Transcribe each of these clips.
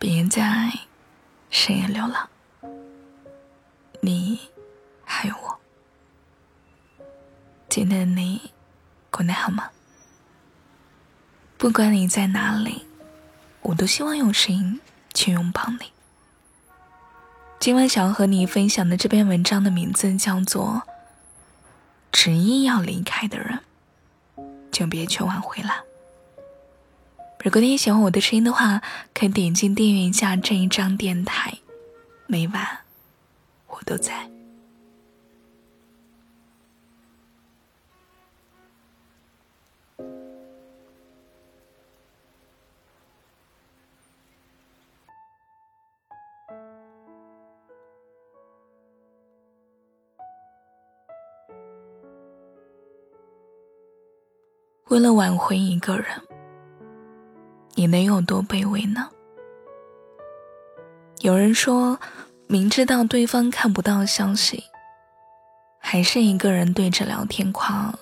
别再深夜流浪，你还有我。今天的你过得好吗？不管你在哪里，我都希望用声音去拥抱你。今晚想要和你分享的这篇文章的名字叫做《执意要离开的人，就别去挽回了》。如果你喜欢我的声音的话，可以点击订阅一下这一张电台，每晚我都在。为了挽回一个人。你能有多卑微呢？有人说，明知道对方看不到消息，还是一个人对着聊天框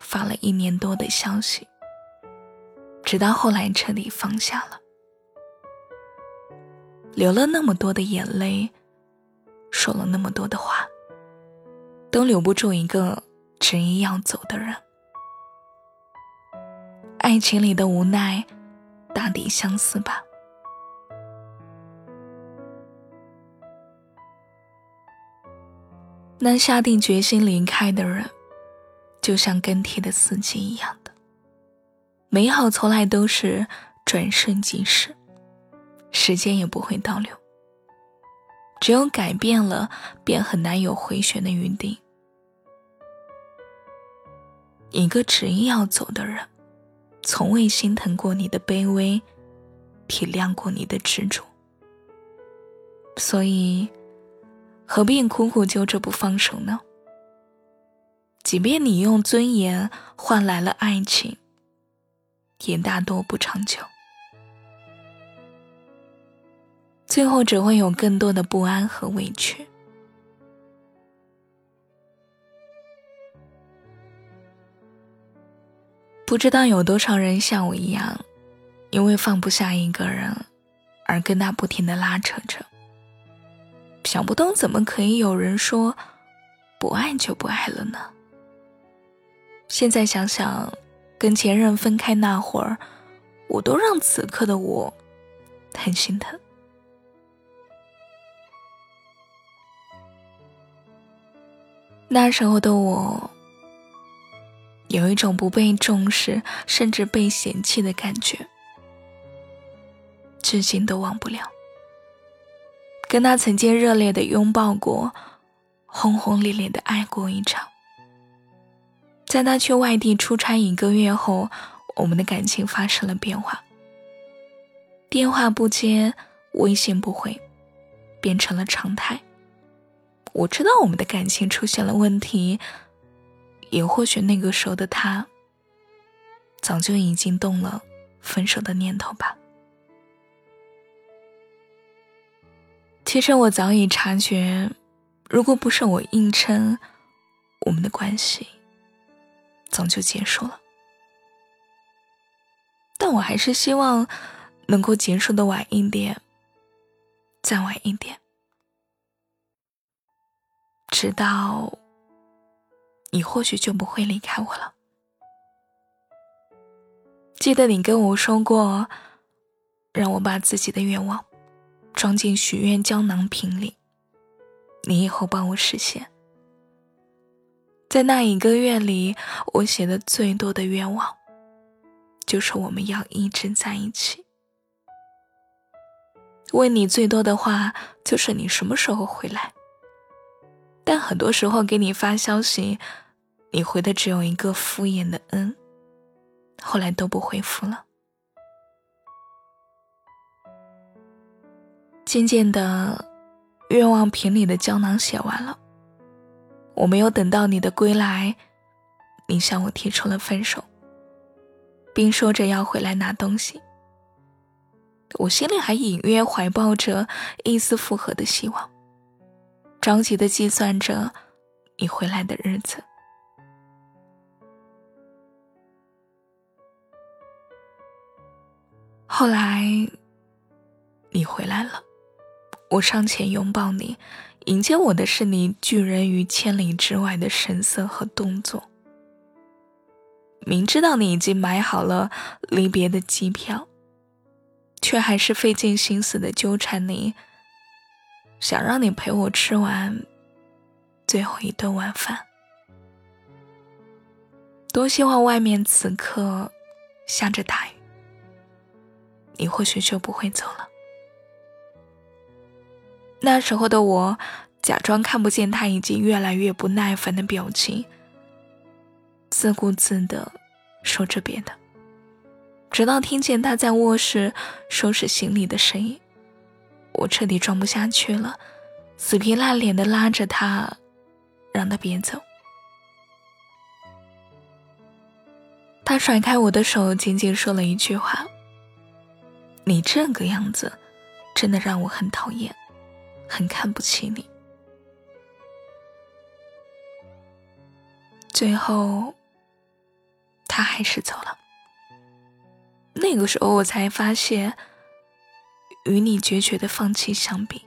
发了一年多的消息，直到后来彻底放下了，流了那么多的眼泪，说了那么多的话，都留不住一个执意要走的人。爱情里的无奈。大抵相似吧。那下定决心离开的人，就像更替的四季一样的美好，从来都是转瞬即逝，时间也不会倒流。只有改变了，便很难有回旋的余地。一个执意要走的人。从未心疼过你的卑微，体谅过你的执着，所以何必苦苦揪着不放手呢？即便你用尊严换来了爱情，也大多不长久，最后只会有更多的不安和委屈。不知道有多少人像我一样，因为放不下一个人，而跟他不停的拉扯着。想不通怎么可以有人说，不爱就不爱了呢？现在想想，跟前任分开那会儿，我都让此刻的我很心疼。那时候的我。有一种不被重视，甚至被嫌弃的感觉，至今都忘不了。跟他曾经热烈的拥抱过，轰轰烈烈的爱过一场。在他去外地出差一个月后，我们的感情发生了变化。电话不接，微信不回，变成了常态。我知道我们的感情出现了问题。也或许那个时候的他，早就已经动了分手的念头吧。其实我早已察觉，如果不是我硬撑，我们的关系早就结束了。但我还是希望能够结束的晚一点，再晚一点，直到。你或许就不会离开我了。记得你跟我说过，让我把自己的愿望装进许愿胶囊瓶里，你以后帮我实现。在那一个月里，我写的最多的愿望，就是我们要一直在一起。问你最多的话，就是你什么时候回来。但很多时候给你发消息，你回的只有一个敷衍的“嗯”，后来都不回复了。渐渐的，愿望瓶里的胶囊写完了，我没有等到你的归来，你向我提出了分手，并说着要回来拿东西。我心里还隐约怀抱着一丝复合的希望。着急的计算着你回来的日子。后来，你回来了，我上前拥抱你，迎接我的是你拒人于千里之外的神色和动作。明知道你已经买好了离别的机票，却还是费尽心思的纠缠你，想让你陪我吃完最后一顿晚饭。多希望外面此刻下着大雨，你或许就不会走了。那时候的我，假装看不见他已经越来越不耐烦的表情，自顾自的说着别的，直到听见他在卧室收拾行李的声音，我彻底装不下去了，死皮赖脸的拉着他，让他别走。他甩开我的手，仅仅说了一句话：“你这个样子，真的让我很讨厌。”很看不起你。最后，他还是走了。那个时候，我才发现，与你决绝的放弃相比，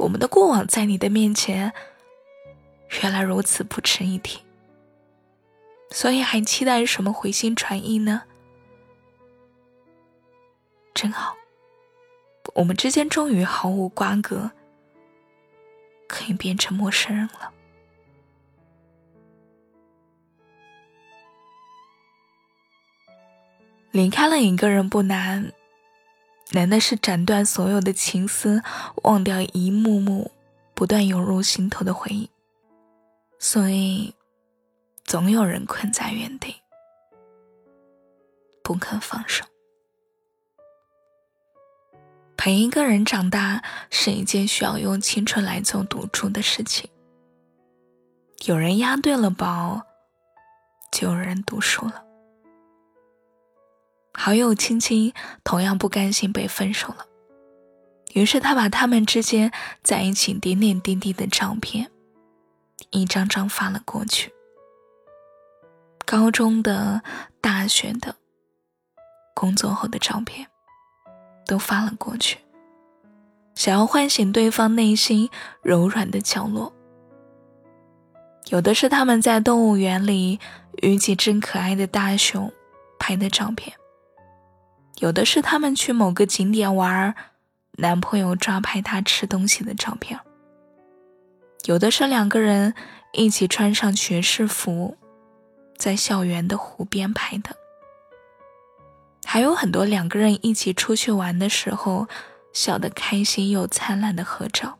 我们的过往在你的面前，原来如此不值一提。所以，还期待什么回心转意呢？真好。我们之间终于毫无瓜葛，可以变成陌生人了。离开了一个人不难，难的是斩断所有的情丝，忘掉一幕幕不断涌入心头的回忆。所以，总有人困在原地，不肯放手。陪一个人长大是一件需要用青春来做赌注的事情。有人押对了宝，就有人赌输了。好友青青同样不甘心被分手了，于是他把他们之间在一起点点滴滴的照片，一张张发了过去。高中的、大学的、工作后的照片。都发了过去，想要唤醒对方内心柔软的角落。有的是他们在动物园里与几只可爱的大熊拍的照片，有的是他们去某个景点玩，男朋友抓拍他吃东西的照片，有的是两个人一起穿上学士服，在校园的湖边拍的。还有很多两个人一起出去玩的时候，笑得开心又灿烂的合照。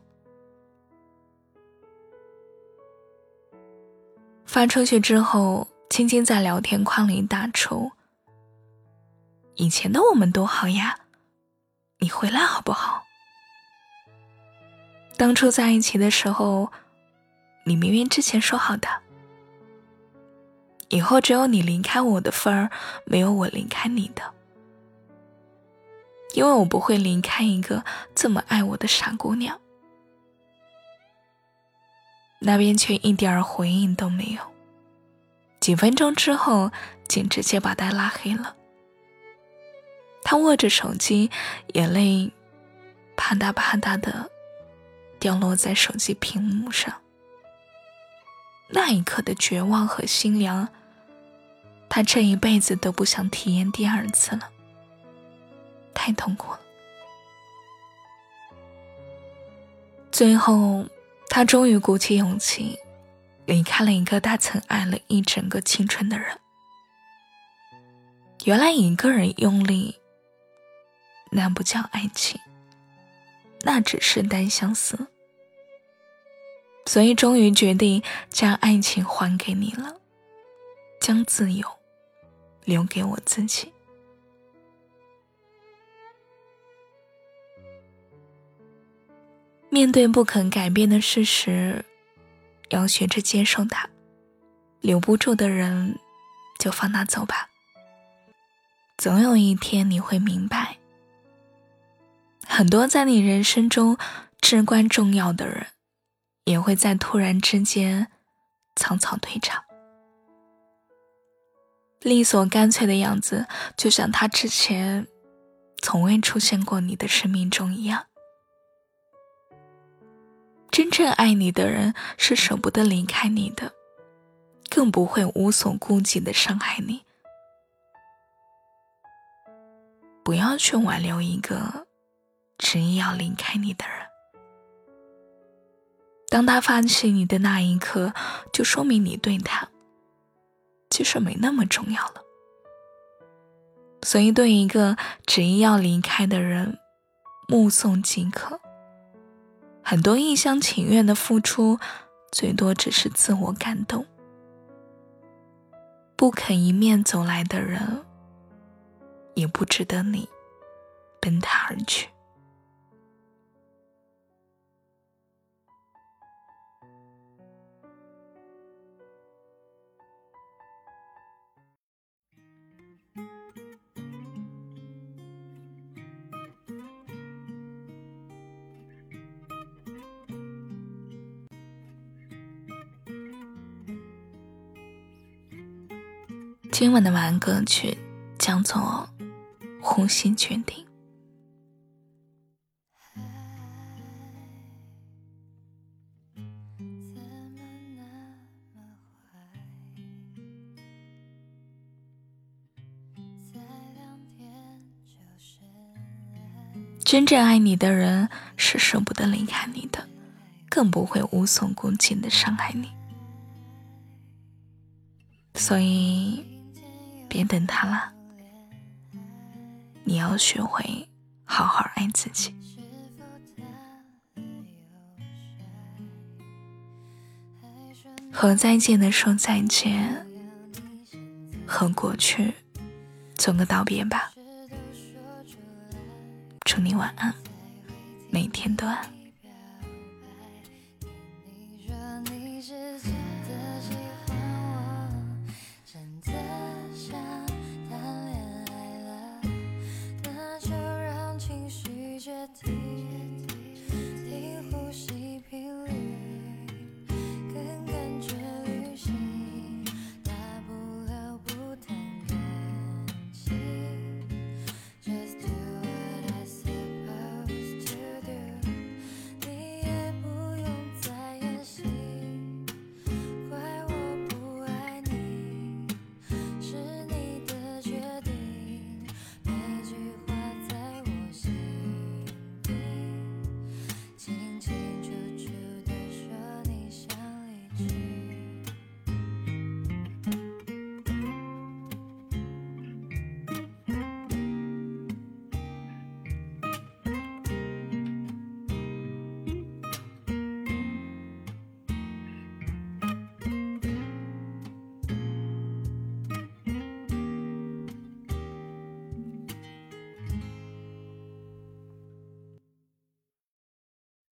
发出去之后，青青在聊天框里打抽：“以前的我们多好呀，你回来好不好？当初在一起的时候，你明明之前说好的，以后只有你离开我的份儿，没有我离开你的。”因为我不会离开一个这么爱我的傻姑娘，那边却一点回应都没有。几分钟之后，竟直接把他拉黑了。他握着手机，眼泪啪嗒啪嗒的掉落在手机屏幕上。那一刻的绝望和心凉，他这一辈子都不想体验第二次了。太痛苦了。最后，他终于鼓起勇气，离开了一个他曾爱了一整个青春的人。原来，一个人用力，那不叫爱情，那只是单相思。所以，终于决定将爱情还给你了，将自由留给我自己。面对不肯改变的事实，要学着接受它。留不住的人，就放他走吧。总有一天你会明白，很多在你人生中至关重要的人，也会在突然之间草草退场。利索干脆的样子，就像他之前从未出现过你的生命中一样。真正爱你的人是舍不得离开你的，更不会无所顾忌的伤害你。不要去挽留一个执意要离开你的人。当他放弃你的那一刻，就说明你对他其实没那么重要了。所以，对一个执意要离开的人，目送即可。很多一厢情愿的付出，最多只是自我感动。不肯迎面走来的人，也不值得你奔他而去。今晚的晚安歌曲叫做《呼吸决定》。真正爱你的人是舍不得离开你的，更不会无所顾忌的伤害你。所以。别等他了，你要学会好好爱自己。和再见的说再见，和过去，做个道别吧。祝你晚安，每天都安。